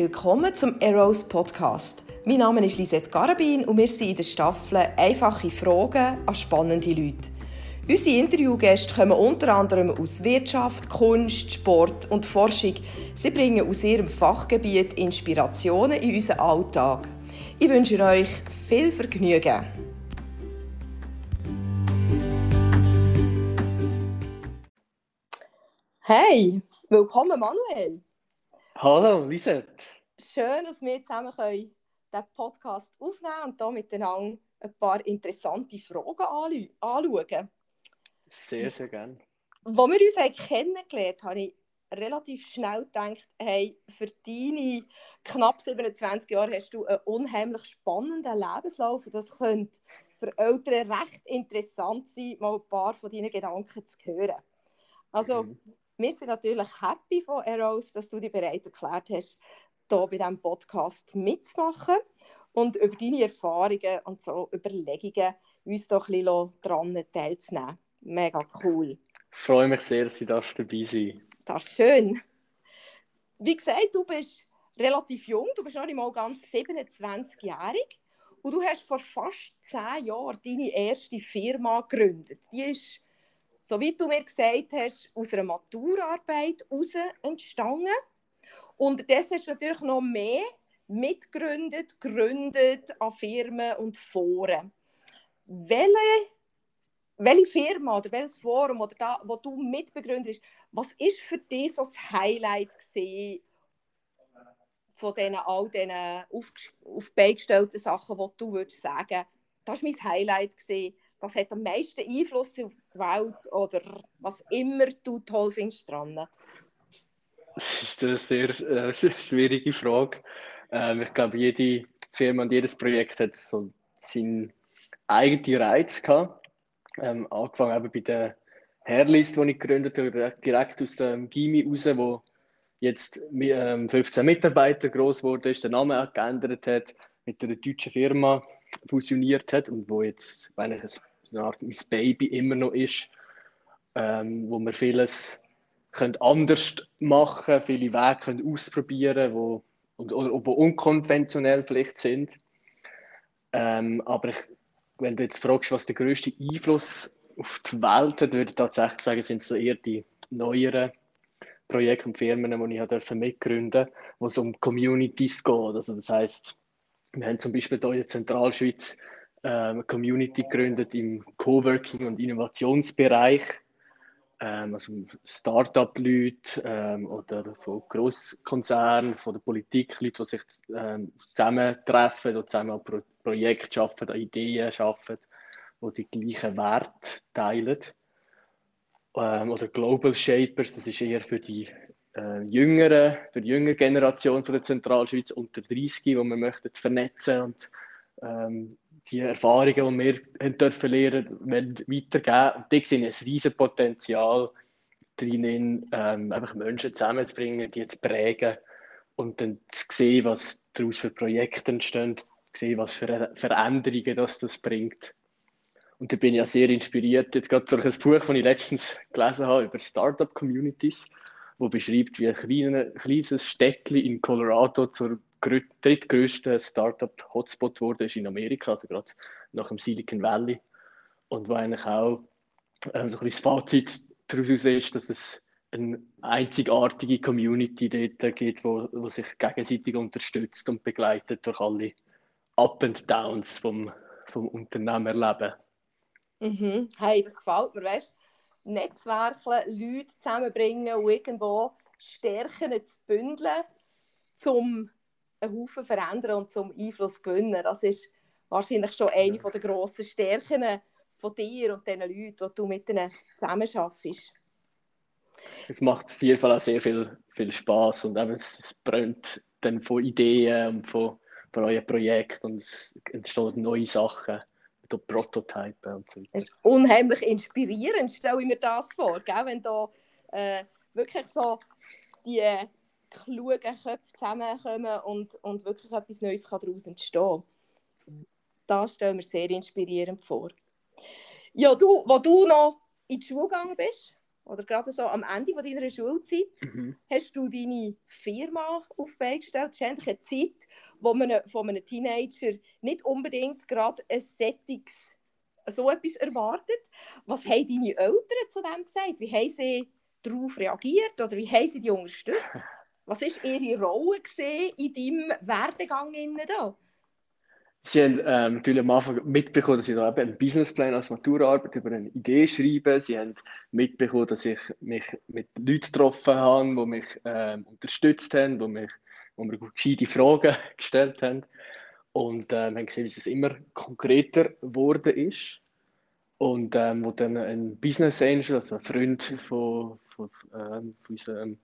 Willkommen zum Eros Podcast. Mein Name ist Lisette Garabin und wir sind in der Staffel «Einfache Fragen an spannende Leute». Unsere Interviewgäste kommen unter anderem aus Wirtschaft, Kunst, Sport und Forschung. Sie bringen aus ihrem Fachgebiet Inspirationen in unseren Alltag. Ich wünsche euch viel Vergnügen. Hey, willkommen Manuel. Hallo Lisette. Schön, dass wir zusammen können diesen Podcast aufnehmen und hier miteinander ein paar interessante Fragen anschauen. Sehr, sehr gerne. Als wir uns haben kennengelernt haben, habe ich relativ schnell gedacht, hey, für deine knapp 27 Jahre hast du einen unheimlich spannenden Lebenslauf. Das könnte für Eltern recht interessant sein, mal ein paar von deinen Gedanken zu hören. Also, mhm. wir sind natürlich happy von Eros, dass du dich bereit erklärt hast, hier bei diesem Podcast mitzumachen und über deine Erfahrungen und so Überlegungen uns doch ein bisschen daran teilzunehmen. Mega cool. Ich freue mich sehr, dass Sie dabei sein Das ist schön. Wie gesagt, du bist relativ jung, du bist noch nicht mal ganz 27-jährig und du hast vor fast zehn Jahren deine erste Firma gegründet. Die ist, so wie du mir gesagt hast, aus einer Maturarbeit heraus entstanden. Unterdessen hast du natürlich noch mehr mitgegründet, gegründet an Firmen und Foren. Welche welche Firma oder welches Forum oder da, wo du mitbegründet hast, was ist für dich so das Highlight von diesen, all diesen auf, auf beigestellten Sachen, die du würdest sagen, das war mein Highlight gewesen, das hat am meisten Einfluss auf die Welt oder was immer du toll findest dran? Das ist eine sehr äh, schwierige Frage. Ähm, ich glaube, jede Firma und jedes Projekt hat so seinen eigenen Reiz gehabt. Ähm, angefangen eben bei der Hairlist, die ich gegründet habe, direkt aus dem Gimi raus, wo jetzt ähm, 15 Mitarbeiter groß wurde, ist, der Name auch geändert hat, mit einer deutschen Firma fusioniert hat und wo jetzt eigentlich eine Art mein Baby immer noch ist, ähm, wo wir vieles können anders machen viele Wege können ausprobieren wo, und, oder, wo unkonventionell vielleicht sind. Ähm, aber ich wenn du jetzt fragst, was der größte Einfluss auf die Welt hat, würde ich tatsächlich sagen, sind es eher die neueren Projekte und Firmen, die ich durfte mitgründen durfte, wo es um Communities geht. Also das heißt, wir haben zum Beispiel hier in der Zentralschweiz äh, eine Community gegründet im Coworking- und Innovationsbereich. Ähm, also Start-up-Leute ähm, oder von Großkonzernen, von der Politik, Leute, die sich ähm, zusammentreffen oder zusammen Pro Projekte schaffen, Ideen schaffen, die die gleichen Werte teilen. Ähm, oder Global Shapers, das ist eher für die äh, jüngeren, für die jüngere Generation von der Zentralschweiz unter 30, die wir möchten vernetzen und ähm, die Erfahrungen, die wir haben dürfen lernen, weitergeben. Und da sehe ich ein riesiges Potenzial drin, ähm, einfach Menschen zusammenzubringen, die zu prägen und dann zu sehen, was daraus für Projekte entstehen, zu sehen, was für Veränderungen das, das bringt. Und da bin ich ja sehr inspiriert, jetzt gerade durch ein Buch, das ich letztens gelesen habe, über Startup-Communities, wo beschreibt, wie ein kleines, kleines Städtchen in Colorado zur drittgrößte Startup-Hotspot wurde, ist in Amerika, also gerade nach dem Silicon Valley. Und wo eigentlich auch äh, so ein das Fazit daraus ist, dass es eine einzigartige Community dort gibt, wo, wo sich gegenseitig unterstützt und begleitet durch alle Up and Downs vom, vom Unternehmerleben. Mhm. Hey, das gefällt mir, weißt du? Netzwerken, Leute zusammenbringen und irgendwo Stärken zu bündeln, um einen Haufen verändern und zum Einfluss gewinnen. Das ist wahrscheinlich schon eine ja. der grossen Stärken von dir und den Leuten, die du mit ihnen zusammenarbeitest. Es macht auf jeden Fall auch sehr viel, viel Spaß und eben, es brennt dann von Ideen und von, von euren Projekten und es entstehen neue Sachen, mit Prototypen und so weiter. Es ist unheimlich inspirierend, stelle ich mir das vor, gell? wenn da äh, wirklich so die klugen Köpfe zusammenkommen und, und wirklich etwas Neues kann daraus entstehen Das stellen wir sehr inspirierend vor. Ja, du, wo du noch in die Schule gegangen bist, oder gerade so am Ende von deiner Schulzeit, mhm. hast du deine Firma auf gestellt. Das ist eigentlich eine Zeit, wo man von einem Teenager nicht unbedingt gerade ein Settings so etwas erwartet. Was haben deine Eltern zu dem gesagt? Wie haben sie darauf reagiert oder wie haben sie dich unterstützt? Was war ihre Rolle in deinem Werdegang? Sie haben ähm, natürlich am Anfang mitbekommen, dass ich eben einen Businessplan als Maturarbeit über eine Idee schreibe. Sie haben mitbekommen, dass ich mich mit Leuten getroffen habe, die mich ähm, unterstützt haben, die, mich, die mir gescheite Fragen gestellt haben. Und ähm, haben gesehen, wie es immer konkreter geworden ist. Und ähm, wo dann ein Business Angel, also ein Freund von, von, ähm, von unserem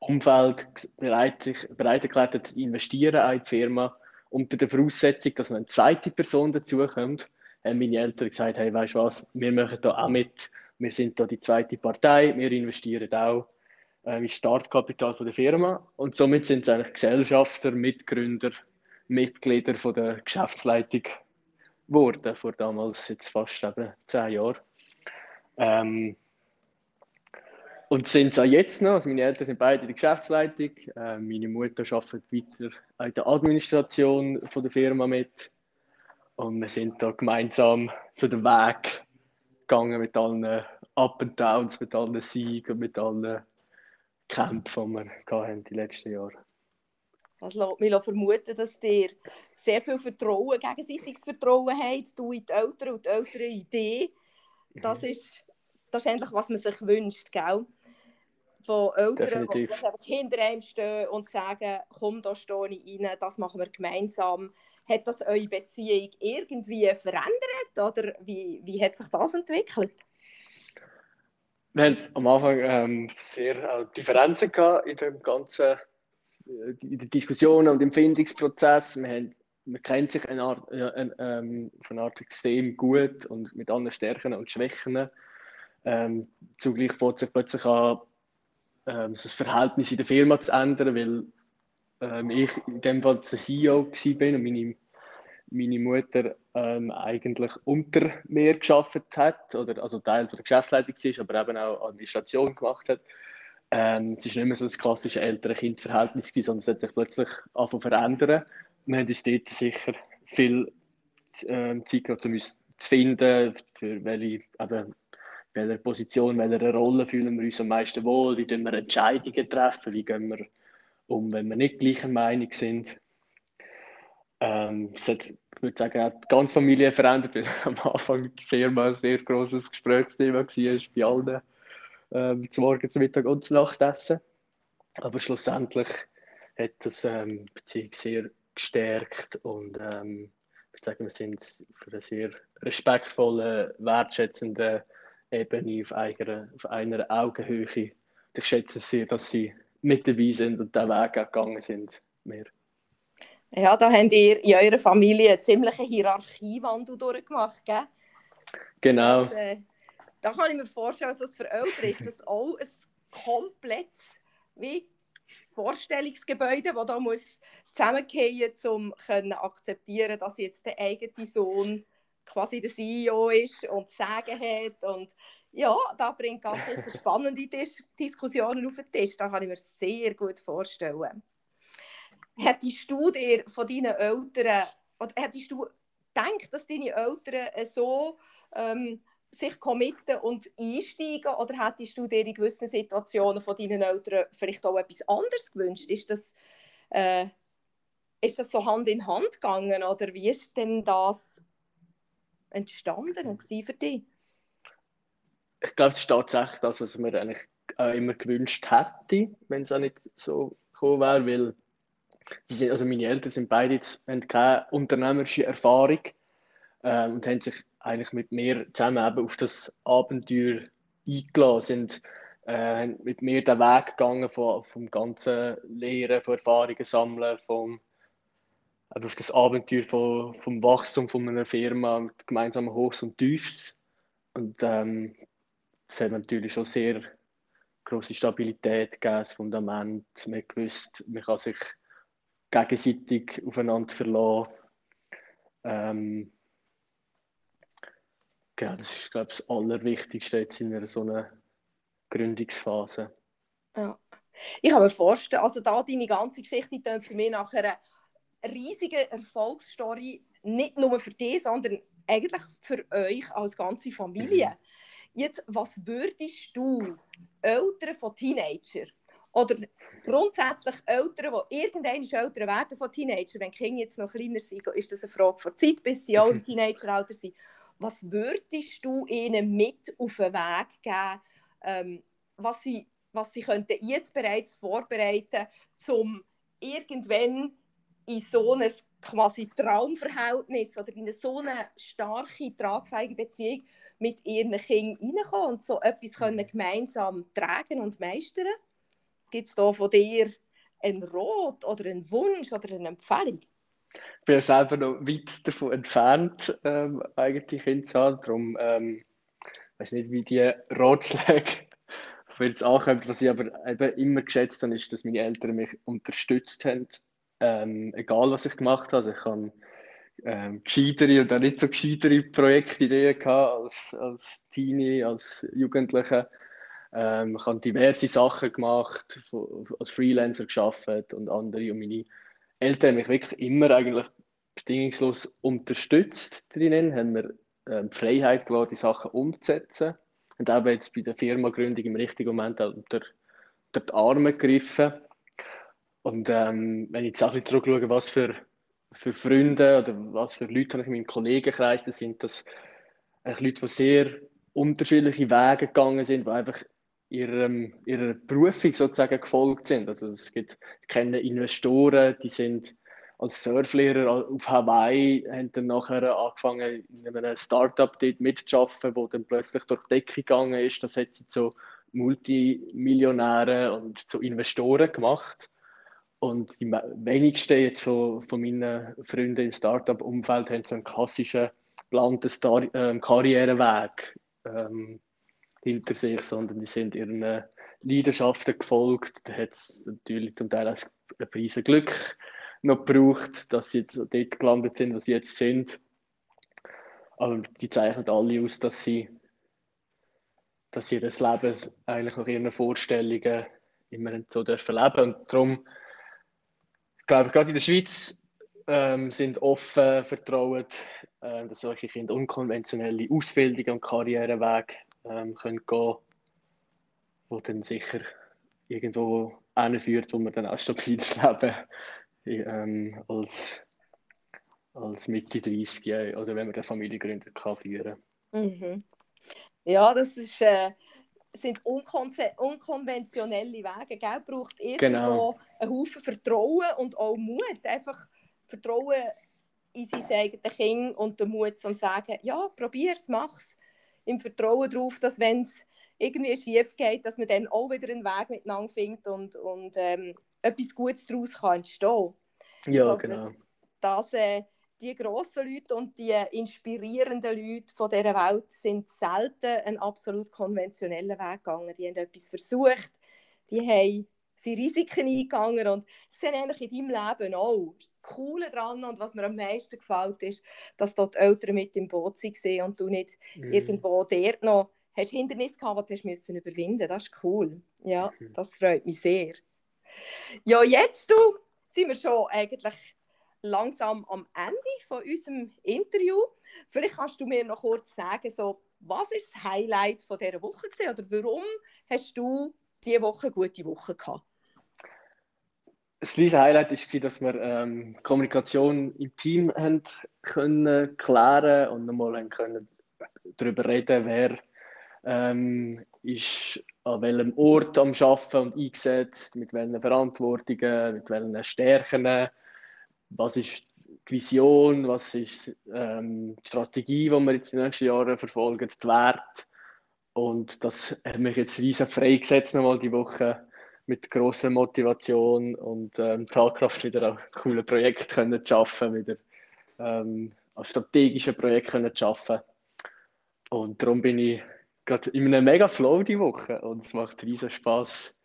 Umfeld, bereit, sich bereit erklärt hat, zu investieren in die Firma, unter der Voraussetzung, dass eine zweite Person dazukommt, haben meine Eltern gesagt, hey, weißt du was, wir machen da auch mit, wir sind da die zweite Partei, wir investieren auch äh, ins Startkapital von der Firma. Und somit sind sie eigentlich Gesellschafter, Mitgründer, Mitglieder von der Geschäftsleitung geworden, vor damals jetzt fast eben zehn Jahren. Ähm, und sind es auch jetzt noch. Also meine Eltern sind beide in der Geschäftsleitung. Äh, meine Mutter arbeitet weiter in der Administration von der Firma mit. Und wir sind da gemeinsam zu dem Weg gegangen mit allen Up and Downs, mit allen Siegen, mit allen Kämpfen, die wir hatten die letzten Jahre. Das lässt mich vermuten, dass ihr sehr viel Vertrauen, gegenseitiges Vertrauen habt, du in die Eltern und die Eltern in die. Das mhm. ist, das ist eigentlich, was man sich wünscht, gell? Von Eltern, die hinter einem stehen und sagen, komm, da stehe ich rein, das machen wir gemeinsam. Hat das eure Beziehung irgendwie verändert oder wie, wie hat sich das entwickelt? Wir haben am Anfang ähm, sehr Differenzen gehabt in dem ganzen äh, in der Diskussion und im Findungsprozess. Wir haben man kennt sich eine Art, äh, ähm, von einer Art extrem gut und mit allen Stärken und Schwächen. Ähm, zugleich fängt sich plötzlich an, ähm, das Verhältnis in der Firma zu ändern, weil ähm, ich in dem Fall der CEO war und meine, meine Mutter ähm, eigentlich unter mir geschafft hat, oder also Teil von der Geschäftsleitung war, aber eben auch Administration gemacht hat. Ähm, es ist nicht mehr so das klassische Eltern-Kind-Verhältnis, sondern es hat sich plötzlich angefangen zu verändern. Wir haben uns dort sicher viel äh, Zeit gehabt, um uns zu finden, für welche eben, welcher Position, welcher Rolle fühlen wir uns am meisten wohl, wie wir Entscheidungen treffen, wie gehen wir um, wenn wir nicht gleicher Meinung sind. Ähm, es hat, ich würde sagen, auch die ganze Familie verändert, weil am Anfang die Firma ein sehr grosses Gesprächsthema war bei allen ähm, zum Morgen, zum Mittag und zum Nachtessen. Aber schlussendlich hat das ähm, die Beziehung sehr gestärkt und ähm, ich würde sagen, wir sind für einen sehr respektvollen, wertschätzenden Ebene, auf einer, auf einer Augenhöhe. Ich schätze sehr, dass sie mit dabei sind und den Weg gegangen sind. Mehr. Ja, da habt ihr in eurer Familie eine ziemliche Hierarchiewandel durchgemacht, gell? Genau. Das, äh, da kann ich mir vorstellen, dass das für Eltern ist das auch ein komplettes wie Vorstellungsgebäude, das da muss zusammengehen muss, um akzeptieren, dass jetzt der eigene Sohn quasi der CEO ist und Sagen hat. Und ja, da bringt ganz viele spannende Dis Diskussionen auf den Tisch. Da kann ich mir sehr gut vorstellen. Hättest du dir von deinen Eltern, oder hättest du gedacht, dass deine Eltern so ähm, sich committen und einsteigen oder hättest du dir in gewissen Situationen von deinen Eltern vielleicht auch etwas anderes gewünscht? Ist das, äh, ist das so Hand in Hand gegangen oder wie ist denn das entstanden und für dich? Ich glaube, es ist tatsächlich das, was mir eigentlich auch immer gewünscht hätte, wenn es auch nicht so gekommen wäre, weil sind, also meine Eltern sind beide jetzt, haben keine unternehmerische Erfahrung äh, und haben sich eigentlich mit mir zusammen eben auf das Abenteuer eingelassen, sind äh, mit mir den Weg gegangen vom, vom ganzen Lehren, von Erfahrungen sammeln, vom auf das Abenteuer von, vom Wachstum von einer Firma mit gemeinsamen Hochs und Tiefs. Und ähm, es hat natürlich schon sehr große Stabilität gegeben, das Fundament. Man gewusst, man kann sich gegenseitig aufeinander verlassen. Ähm, genau, das ist, glaube ich, das Allerwichtigste jetzt in einer so einer Gründungsphase. Ja. Ich kann mir vorstellen, also da deine ganze Geschichte für mich nach einer riesigen Erfolgsstory, nicht nur für dich, sondern eigentlich für euch als ganze Familie. Jetzt, was würdest du Eltern von Teenagern oder grundsätzlich Eltern, die irgendwann Eltern werden von Teenagern, wenn die Kinder jetzt noch kleiner sind, ist das eine Frage von Zeit, bis sie auch im Teenageralter sind. Was würdest du ihnen mit auf den Weg geben, ähm, was sie, was sie könnten jetzt bereits vorbereiten um irgendwann in so ein quasi Traumverhältnis oder in so eine starke, tragfähige Beziehung mit ihren Kindern reinkommen und so etwas können mhm. gemeinsam tragen und meistern? Gibt es da von dir einen Rot oder einen Wunsch oder eine Empfehlung? Ich bin selber noch weit davon entfernt, ähm, eigentlich Kinder zu haben. Darum ähm, weiß nicht, wie die Ratschläge jetzt ankommen. Was ich aber eben immer geschätzt habe, ist, dass meine Eltern mich unterstützt haben, ähm, egal was ich gemacht habe. Also ich habe ähm, gescheitere auch nicht so gescheitere Projektideen gehabt als, als Teenie, als Jugendliche. Ähm, ich habe diverse Sachen gemacht, als Freelancer geschafft und andere. Und meine Eltern haben mich wirklich immer eigentlich bedingungslos unterstützt drinnen, haben mir ähm, die Freiheit gelassen, die Sachen umzusetzen. Und auch jetzt bei der Firmengründung im richtigen Moment unter, unter die Arme gegriffen. Und ähm, wenn ich jetzt auch zurückschaue, was für, für Freunde oder was für Leute habe ich in meinem Kollegenkreis, das sind das Leute, die sehr unterschiedliche Wege gegangen sind, die einfach ihrem, ihrer Berufung sozusagen gefolgt sind. Also es gibt, ich kenne Investoren, die sind als Surflehrer auf Hawaii, haben dann nachher angefangen, in einem Startup dort mitzuarbeiten, wo dann plötzlich durch die Decke gegangen ist. Das hat sie zu Multimillionären und zu Investoren gemacht. Und die wenigsten jetzt von, von meinen Freunden im Startup-Umfeld haben so einen klassischen geplanten Star äh, Karriereweg. Ähm, hinter sich, sondern die sind ihren Leidenschaften gefolgt. Da hat es natürlich zum Teil auch ein riesen Glück noch gebraucht, dass sie jetzt dort gelandet sind, wo sie jetzt sind. Aber die zeichnen alle aus, dass sie, dass sie das Leben eigentlich nach ihren Vorstellungen immer so dürfen. Und darum, glaube, gerade in der Schweiz ähm, sind offen, vertrauen, äh, dass solche Kinder unkonventionelle Ausbildung und Karrierewege ähm, können gehen wo dann sicher irgendwo führt, wo man dann auch stabiles Leben ähm, als, als Mitte 30 Jahre oder wenn man eine Familie gründet, kann führen. Mhm. Ja, das ist, äh, sind unkonventionelle Wege. Gell? Braucht irgendwo genau. einen Haufen Vertrauen und auch Mut. Einfach Vertrauen in sein eigenes Kind und den Mut zum sagen, ja, probier's, mach's im Vertrauen darauf, dass wenn es irgendwie schief geht, dass man dann auch wieder einen Weg miteinander findet und, und ähm, etwas Gutes daraus kann entstehen. Ja, glaube, genau. Dass äh, die grossen Leute und die inspirierenden Leute von dieser Welt sind selten einen absolut konventionellen Weg gegangen. Die haben etwas versucht, die haben sind Risiken eingegangen und das sind eigentlich in deinem Leben auch. Das Coole daran und was mir am meisten gefällt, ist, dass dort die Eltern mit im Boot waren und du nicht mhm. irgendwo dort noch hast Hindernisse gehabt, die du müssen überwinden Das ist cool. Ja, mhm. das freut mich sehr. Ja, jetzt du, sind wir schon eigentlich langsam am Ende von unserem Interview. Vielleicht kannst du mir noch kurz sagen, so, was ist das Highlight von dieser Woche gewesen, oder warum hast du diese Woche eine gute Woche gehabt? das riesige Highlight war, dass wir ähm, Kommunikation im Team haben können klären und nochmal haben können darüber reden, wer ähm, ist an welchem Ort am Arbeiten und eingesetzt, mit welchen Verantwortungen, mit welchen Stärken, was ist die Vision, was ist ähm, die Strategie, die wir jetzt in den nächsten Jahren verfolgen, die Werte. Und das hat mich jetzt riesen freigesetzt, nochmal die Woche mit großer Motivation und ähm, Tatkraft wieder ein cooles Projekt zu schaffen, wieder ähm, ein strategisches Projekt zu schaffen. Und darum bin ich gerade in einem mega Flow die Woche und es macht riesen Spaß,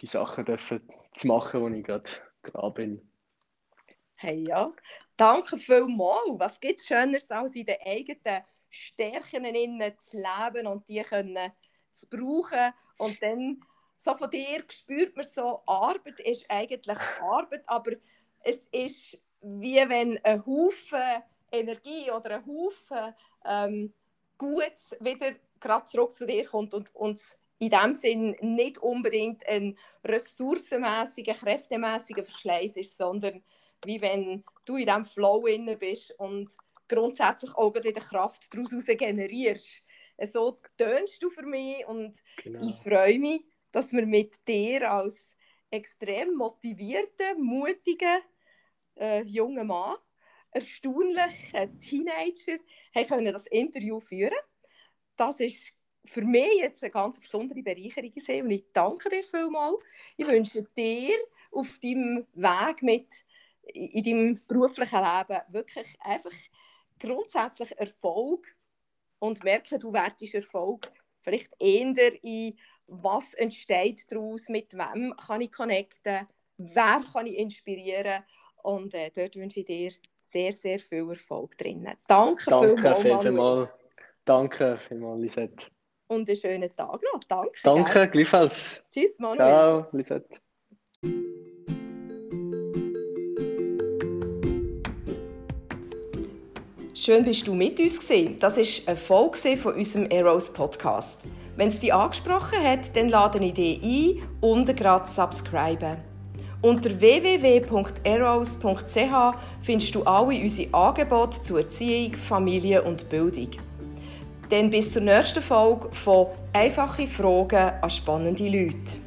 die Sachen dürfen zu machen, wo ich gerade dran bin. Hey ja, danke vielmals. Was gibt es Schöneres als in den eigenen Stärken innen zu leben und die können zu brauchen und dann so von dir spürt man so, Arbeit ist eigentlich Arbeit, aber es ist wie wenn ein Haufen Energie oder ein Haufen ähm, Gutes wieder gerade zurück zu dir kommt und uns in dem Sinn nicht unbedingt ein ressourcenmäßiger, kräftemäßiger Verschleiß ist, sondern wie wenn du in diesem Flow inne bist und grundsätzlich auch wieder Kraft daraus generierst. So tönst du für mich und genau. ich freue mich, dass wir mit dir als extrem motivierten, mutigen äh, jungen Mann, erstaunlichen Teenager, haben können das Interview führen. Das ist für mich jetzt eine ganz besondere Bereicherung gesehen und ich danke dir vielmals. Ich wünsche dir auf deinem Weg mit in deinem beruflichen Leben wirklich einfach grundsätzlich Erfolg und merke, du wertest Erfolg vielleicht eher in was entsteht daraus, mit wem kann ich connecten, wer kann ich inspirieren und äh, dort wünsche ich dir sehr, sehr viel Erfolg drinnen. Danke, Danke vielmals. vielmals. Danke vielmals, Lisette. Und einen schönen Tag noch. Danke. Danke, gleichfalls. Tschüss, Manuel. Ciao, Lisette. Schön bist du mit uns gewesen. Das ist eine Folge von unserem Eros Podcast. Wenn es dich angesprochen hat, dann lade ich dich ein, unten gerade subscriben. Unter www.eros.ch findest du alle unsere Angebote zur Erziehung, Familie und Bildung. Dann bis zur nächsten Folge von Einfache Fragen an spannende Leute.